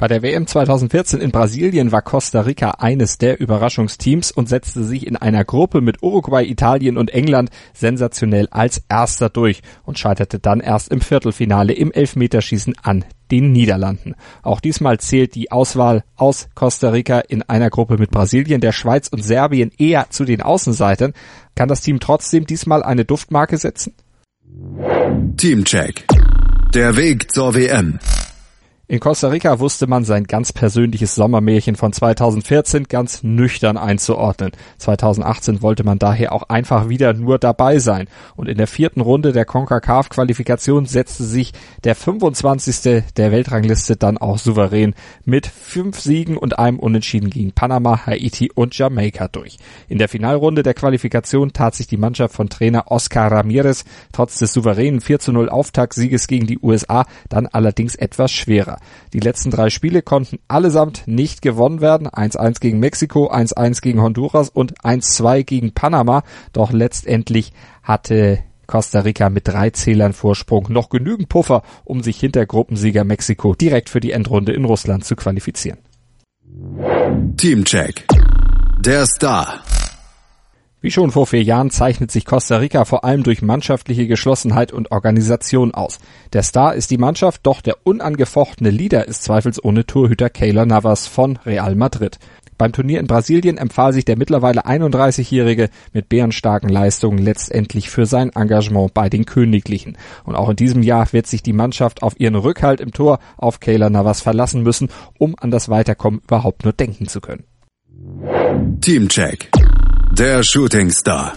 Bei der WM 2014 in Brasilien war Costa Rica eines der Überraschungsteams und setzte sich in einer Gruppe mit Uruguay, Italien und England sensationell als erster durch und scheiterte dann erst im Viertelfinale im Elfmeterschießen an den Niederlanden. Auch diesmal zählt die Auswahl aus Costa Rica in einer Gruppe mit Brasilien, der Schweiz und Serbien eher zu den Außenseitern. Kann das Team trotzdem diesmal eine Duftmarke setzen? Teamcheck. Der Weg zur WM. In Costa Rica wusste man sein ganz persönliches Sommermärchen von 2014 ganz nüchtern einzuordnen. 2018 wollte man daher auch einfach wieder nur dabei sein. Und in der vierten Runde der CONCACAF-Qualifikation setzte sich der 25. der Weltrangliste dann auch souverän mit fünf Siegen und einem Unentschieden gegen Panama, Haiti und Jamaika durch. In der Finalrunde der Qualifikation tat sich die Mannschaft von Trainer Oscar Ramirez trotz des souveränen 4 zu 0 Auftaktsieges gegen die USA dann allerdings etwas schwerer. Die letzten drei Spiele konnten allesamt nicht gewonnen werden. 1-1 gegen Mexiko, 1-1 gegen Honduras und 1-2 gegen Panama. Doch letztendlich hatte Costa Rica mit drei Zählern Vorsprung noch genügend Puffer, um sich hinter Gruppensieger Mexiko direkt für die Endrunde in Russland zu qualifizieren. Teamcheck. Der Star. Wie schon vor vier Jahren zeichnet sich Costa Rica vor allem durch mannschaftliche Geschlossenheit und Organisation aus. Der Star ist die Mannschaft, doch der unangefochtene Leader ist zweifelsohne Torhüter Keylor Navas von Real Madrid. Beim Turnier in Brasilien empfahl sich der mittlerweile 31-Jährige mit bärenstarken Leistungen letztendlich für sein Engagement bei den Königlichen. Und auch in diesem Jahr wird sich die Mannschaft auf ihren Rückhalt im Tor auf Keylor Navas verlassen müssen, um an das Weiterkommen überhaupt nur denken zu können. Teamcheck. Der Shooting Star.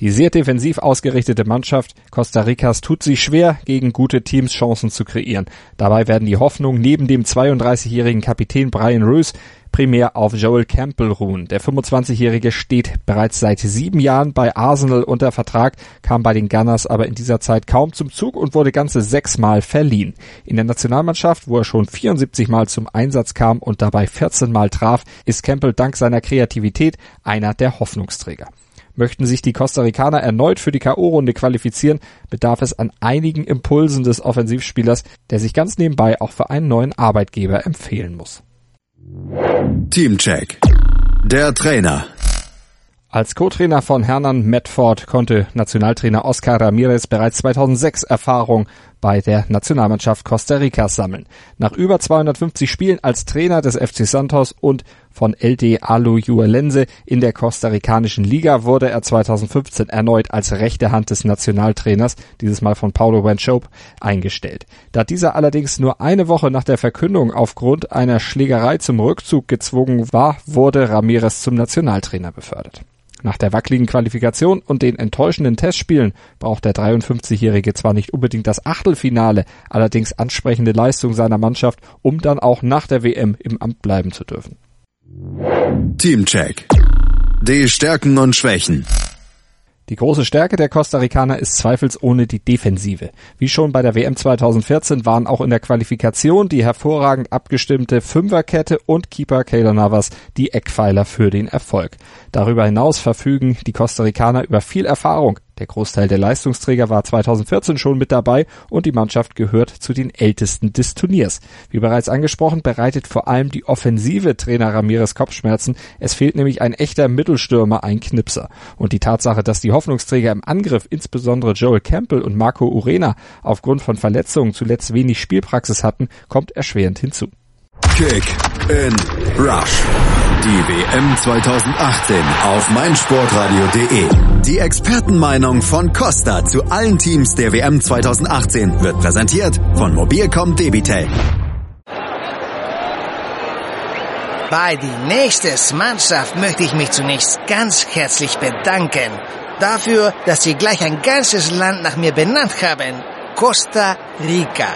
Die sehr defensiv ausgerichtete Mannschaft Costa Ricas tut sich schwer, gegen gute Teams Chancen zu kreieren. Dabei werden die Hoffnungen neben dem 32-jährigen Kapitän Brian Roos primär auf Joel Campbell ruhen. Der 25-Jährige steht bereits seit sieben Jahren bei Arsenal unter Vertrag, kam bei den Gunners aber in dieser Zeit kaum zum Zug und wurde ganze sechsmal verliehen. In der Nationalmannschaft, wo er schon 74 Mal zum Einsatz kam und dabei 14 Mal traf, ist Campbell dank seiner Kreativität einer der Hoffnungsträger. Möchten sich die Costa Ricaner erneut für die K.O.-Runde qualifizieren, bedarf es an einigen Impulsen des Offensivspielers, der sich ganz nebenbei auch für einen neuen Arbeitgeber empfehlen muss. Teamcheck. Der Trainer. Als Co-Trainer von Hernan Medford konnte Nationaltrainer Oscar Ramirez bereits 2006 Erfahrung bei der Nationalmannschaft Costa Ricas sammeln. Nach über 250 Spielen als Trainer des FC Santos und von LD Alu-Juelense in der kostarikanischen Liga wurde er 2015 erneut als rechte Hand des Nationaltrainers, dieses Mal von Paulo Wanchope, eingestellt. Da dieser allerdings nur eine Woche nach der Verkündung aufgrund einer Schlägerei zum Rückzug gezwungen war, wurde Ramirez zum Nationaltrainer befördert. Nach der wackeligen Qualifikation und den enttäuschenden Testspielen braucht der 53-Jährige zwar nicht unbedingt das Achtelfinale, allerdings ansprechende Leistung seiner Mannschaft, um dann auch nach der WM im Amt bleiben zu dürfen. Teamcheck. Die Stärken und Schwächen. Die große Stärke der Costa Ricaner ist zweifelsohne die Defensive. Wie schon bei der WM 2014 waren auch in der Qualifikation die hervorragend abgestimmte Fünferkette und Keeper Keylor Navas die Eckpfeiler für den Erfolg. Darüber hinaus verfügen die Costa Ricaner über viel Erfahrung der Großteil der Leistungsträger war 2014 schon mit dabei und die Mannschaft gehört zu den ältesten des Turniers. Wie bereits angesprochen, bereitet vor allem die offensive Trainer Ramirez Kopfschmerzen. Es fehlt nämlich ein echter Mittelstürmer, ein Knipser. Und die Tatsache, dass die Hoffnungsträger im Angriff, insbesondere Joel Campbell und Marco Urena, aufgrund von Verletzungen zuletzt wenig Spielpraxis hatten, kommt erschwerend hinzu. Kick in Rush. Die WM 2018 auf meinsportradio.de. Die Expertenmeinung von Costa zu allen Teams der WM 2018 wird präsentiert von Mobilcom Debitel. Bei die nächste Mannschaft möchte ich mich zunächst ganz herzlich bedanken. Dafür, dass Sie gleich ein ganzes Land nach mir benannt haben. Costa Rica.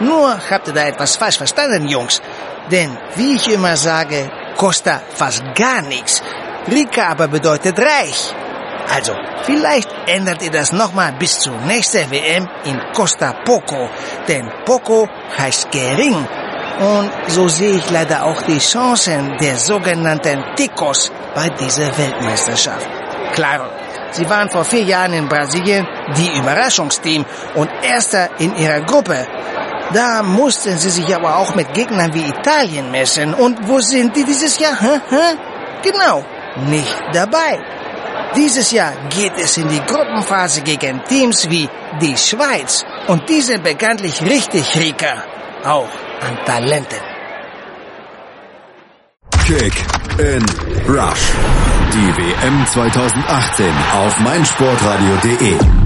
Nur habt ihr da etwas falsch verstanden, Jungs. Denn, wie ich immer sage, Costa fast gar nichts. Rica aber bedeutet reich. Also, vielleicht ändert ihr das nochmal bis zur nächsten WM in Costa Poco. Denn Poco heißt gering. Und so sehe ich leider auch die Chancen der sogenannten Ticos bei dieser Weltmeisterschaft. Klar, sie waren vor vier Jahren in Brasilien die Überraschungsteam und Erster in ihrer Gruppe. Da mussten sie sich aber auch mit Gegnern wie Italien messen. Und wo sind die dieses Jahr? Genau, nicht dabei. Dieses Jahr geht es in die Gruppenphase gegen Teams wie die Schweiz. Und die sind bekanntlich richtig Rika. Auch an Talenten. Kick in Rush. Die WM 2018 auf meinsportradio.de.